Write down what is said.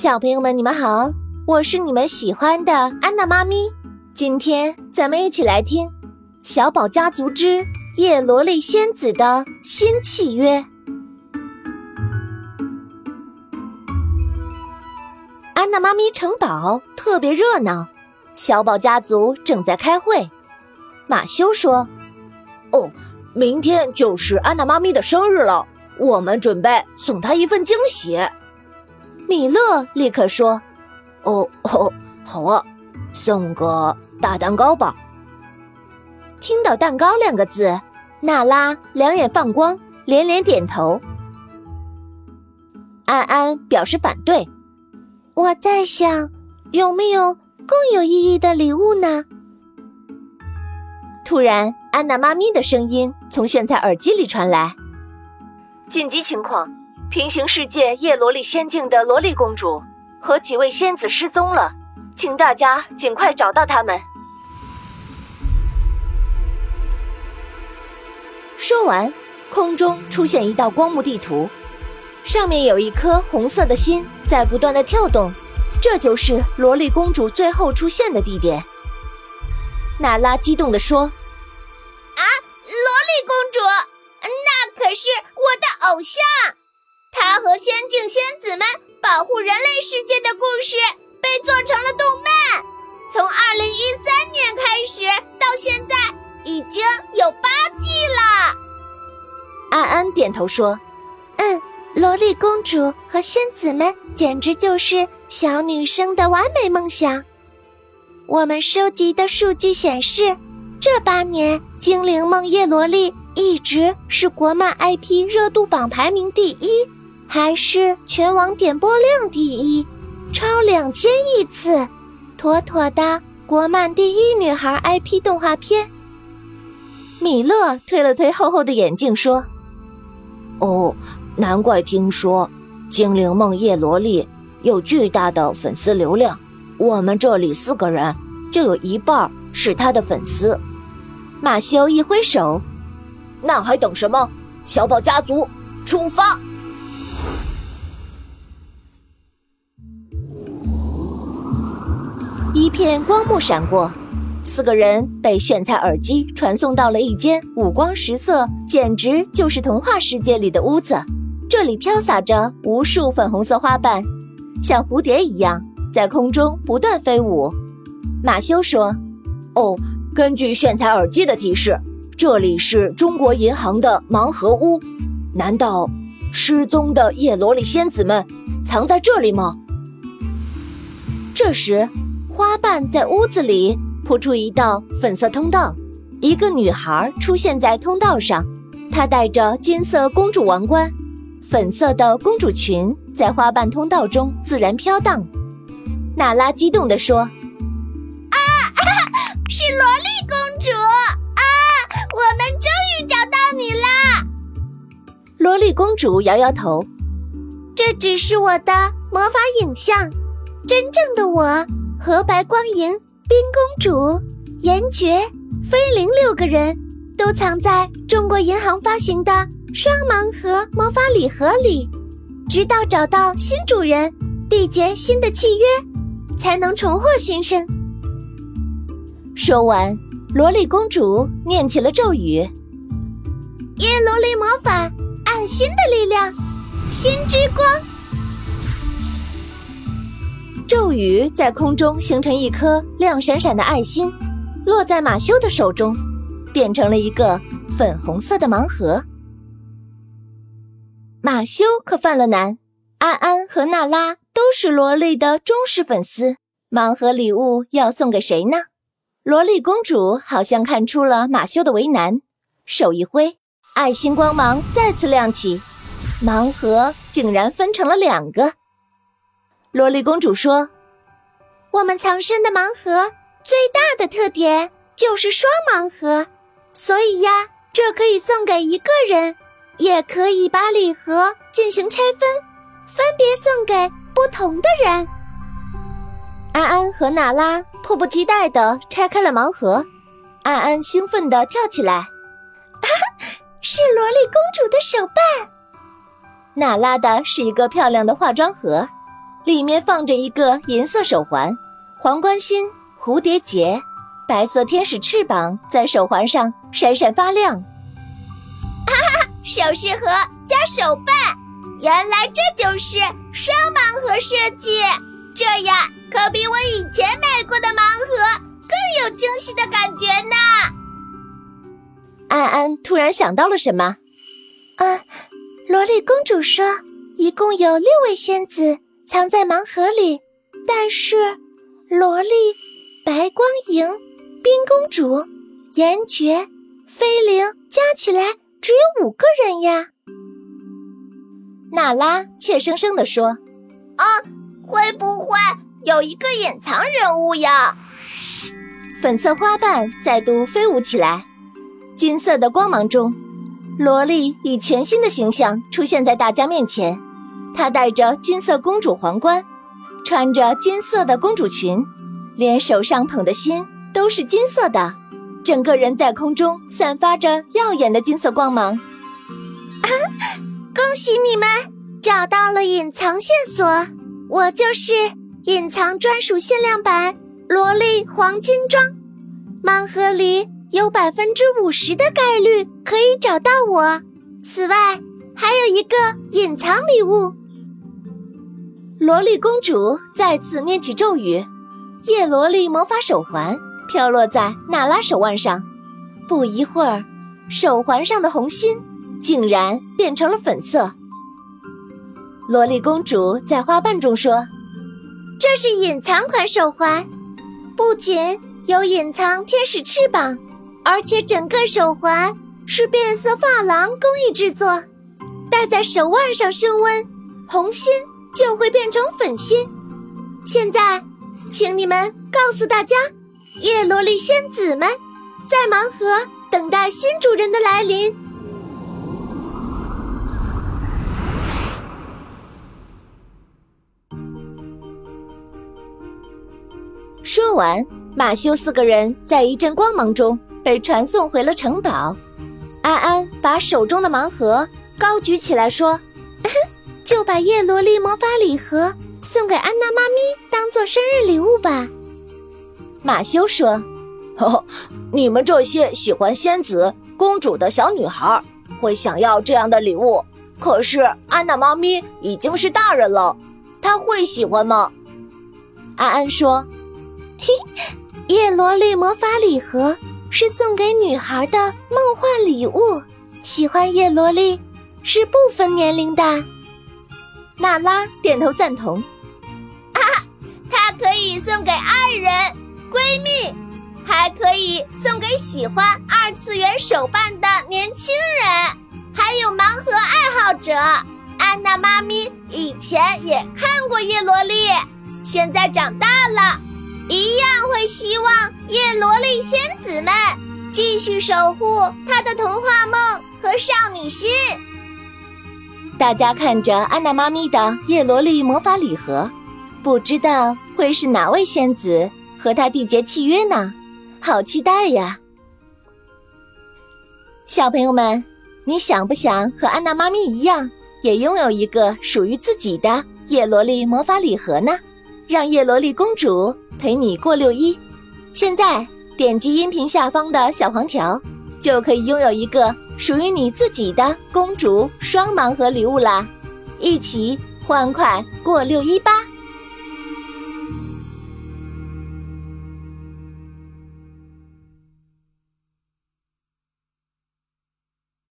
小朋友们，你们好，我是你们喜欢的安娜妈咪。今天咱们一起来听《小宝家族之叶罗丽仙子的新契约》。安娜妈咪城堡特别热闹，小宝家族正在开会。马修说：“哦，明天就是安娜妈咪的生日了，我们准备送她一份惊喜。”米勒立刻说：“哦哦，好啊，送个大蛋糕吧。”听到“蛋糕”两个字，娜拉两眼放光，连连点头。安安表示反对：“我在想，有没有更有意义的礼物呢？”突然，安娜妈咪的声音从炫彩耳机里传来：“紧急情况！”平行世界叶罗丽仙境的萝莉公主和几位仙子失踪了，请大家尽快找到他们。说完，空中出现一道光幕地图，上面有一颗红色的心在不断的跳动，这就是萝莉公主最后出现的地点。娜拉激动地说：“啊，萝莉公主，那可是我的偶像！”他和仙境仙子们保护人类世界的故事被做成了动漫，从二零一三年开始到现在已经有八季了。安安点头说：“嗯，萝莉公主和仙子们简直就是小女生的完美梦想。我们收集的数据显示，这八年《精灵梦叶罗丽》一直是国漫 IP 热度榜排名第一。”还是全网点播量第一，超两千亿次，妥妥的国漫第一女孩 IP 动画片。米勒推了推厚厚的眼镜说：“哦，难怪听说《精灵梦叶罗丽》有巨大的粉丝流量，我们这里四个人就有一半是他的粉丝。”马修一挥手：“那还等什么？小宝家族出发！”一片光幕闪过，四个人被炫彩耳机传送到了一间五光十色、简直就是童话世界里的屋子。这里飘洒着无数粉红色花瓣，像蝴蝶一样在空中不断飞舞。马修说：“哦，根据炫彩耳机的提示，这里是中国银行的盲盒屋。难道失踪的叶罗丽仙子们藏在这里吗？”这时。花瓣在屋子里铺出一道粉色通道，一个女孩出现在通道上，她戴着金色公主王冠，粉色的公主裙在花瓣通道中自然飘荡。娜拉激动地说：“啊，是萝莉公主啊！我们终于找到你啦！”萝莉公主摇摇头：“这只是我的魔法影像，真正的我。”和白光莹、冰公主、颜爵、菲灵六个人都藏在中国银行发行的双盲盒魔法礼盒里，直到找到新主人，缔结新的契约，才能重获新生。说完，萝莉公主念起了咒语：“叶罗丽魔法，爱心的力量，心之光。”咒语在空中形成一颗亮闪闪的爱心，落在马修的手中，变成了一个粉红色的盲盒。马修可犯了难，安安和娜拉都是萝莉的忠实粉丝，盲盒礼物要送给谁呢？萝莉公主好像看出了马修的为难，手一挥，爱心光芒再次亮起，盲盒竟然分成了两个。萝莉公主说：“我们藏身的盲盒最大的特点就是双盲盒，所以呀，这可以送给一个人，也可以把礼盒进行拆分，分别送给不同的人。”安安和娜拉迫不及待地拆开了盲盒，安安兴奋地跳起来：“是萝莉公主的手办！”娜拉的是一个漂亮的化妆盒。里面放着一个银色手环，皇冠心、蝴蝶结、白色天使翅膀在手环上闪闪发亮。哈哈，首饰盒加手办，原来这就是双盲盒设计，这样可比我以前买过的盲盒更有惊喜的感觉呢。安安突然想到了什么，嗯，萝莉公主说，一共有六位仙子藏在盲盒里，但是萝莉、白光莹、冰公主、颜爵、菲灵加起来只有五个人呀。娜拉怯生生地说：“啊，会不会有一个隐藏人物呀？”粉色花瓣再度飞舞起来。金色的光芒中，萝莉以全新的形象出现在大家面前。她戴着金色公主皇冠，穿着金色的公主裙，连手上捧的心都是金色的，整个人在空中散发着耀眼的金色光芒。啊！恭喜你们找到了隐藏线索，我就是隐藏专属限量版萝莉黄金装，盲盒里。有百分之五十的概率可以找到我。此外，还有一个隐藏礼物。萝莉公主再次念起咒语，叶萝莉魔法手环飘落在娜拉手腕上。不一会儿，手环上的红心竟然变成了粉色。萝莉公主在花瓣中说：“这是隐藏款手环，不仅有隐藏天使翅膀。”而且整个手环是变色珐琅工艺制作，戴在手腕上升温，红心就会变成粉心。现在，请你们告诉大家，叶罗丽仙子们在盲盒等待新主人的来临。说完，马修四个人在一阵光芒中。被传送回了城堡，安安把手中的盲盒高举起来说：“就把叶罗丽魔法礼盒送给安娜妈咪当做生日礼物吧。”马修说：“呵，你们这些喜欢仙子公主的小女孩会想要这样的礼物，可是安娜妈咪已经是大人了，她会喜欢吗？”安安说：“嘿，叶罗丽魔法礼盒。”是送给女孩的梦幻礼物，喜欢叶罗丽是不分年龄的。娜拉点头赞同。啊，它可以送给爱人、闺蜜，还可以送给喜欢二次元手办的年轻人，还有盲盒爱好者。安娜妈咪以前也看过叶罗丽，现在长大了。一样会希望叶罗丽仙子们继续守护她的童话梦和少女心。大家看着安娜妈咪的叶罗丽魔法礼盒，不知道会是哪位仙子和她缔结契约呢？好期待呀！小朋友们，你想不想和安娜妈咪一样，也拥有一个属于自己的叶罗丽魔法礼盒呢？让叶罗丽公主。陪你过六一，现在点击音频下方的小黄条，就可以拥有一个属于你自己的公主双盲盒礼物啦！一起欢快过六一吧！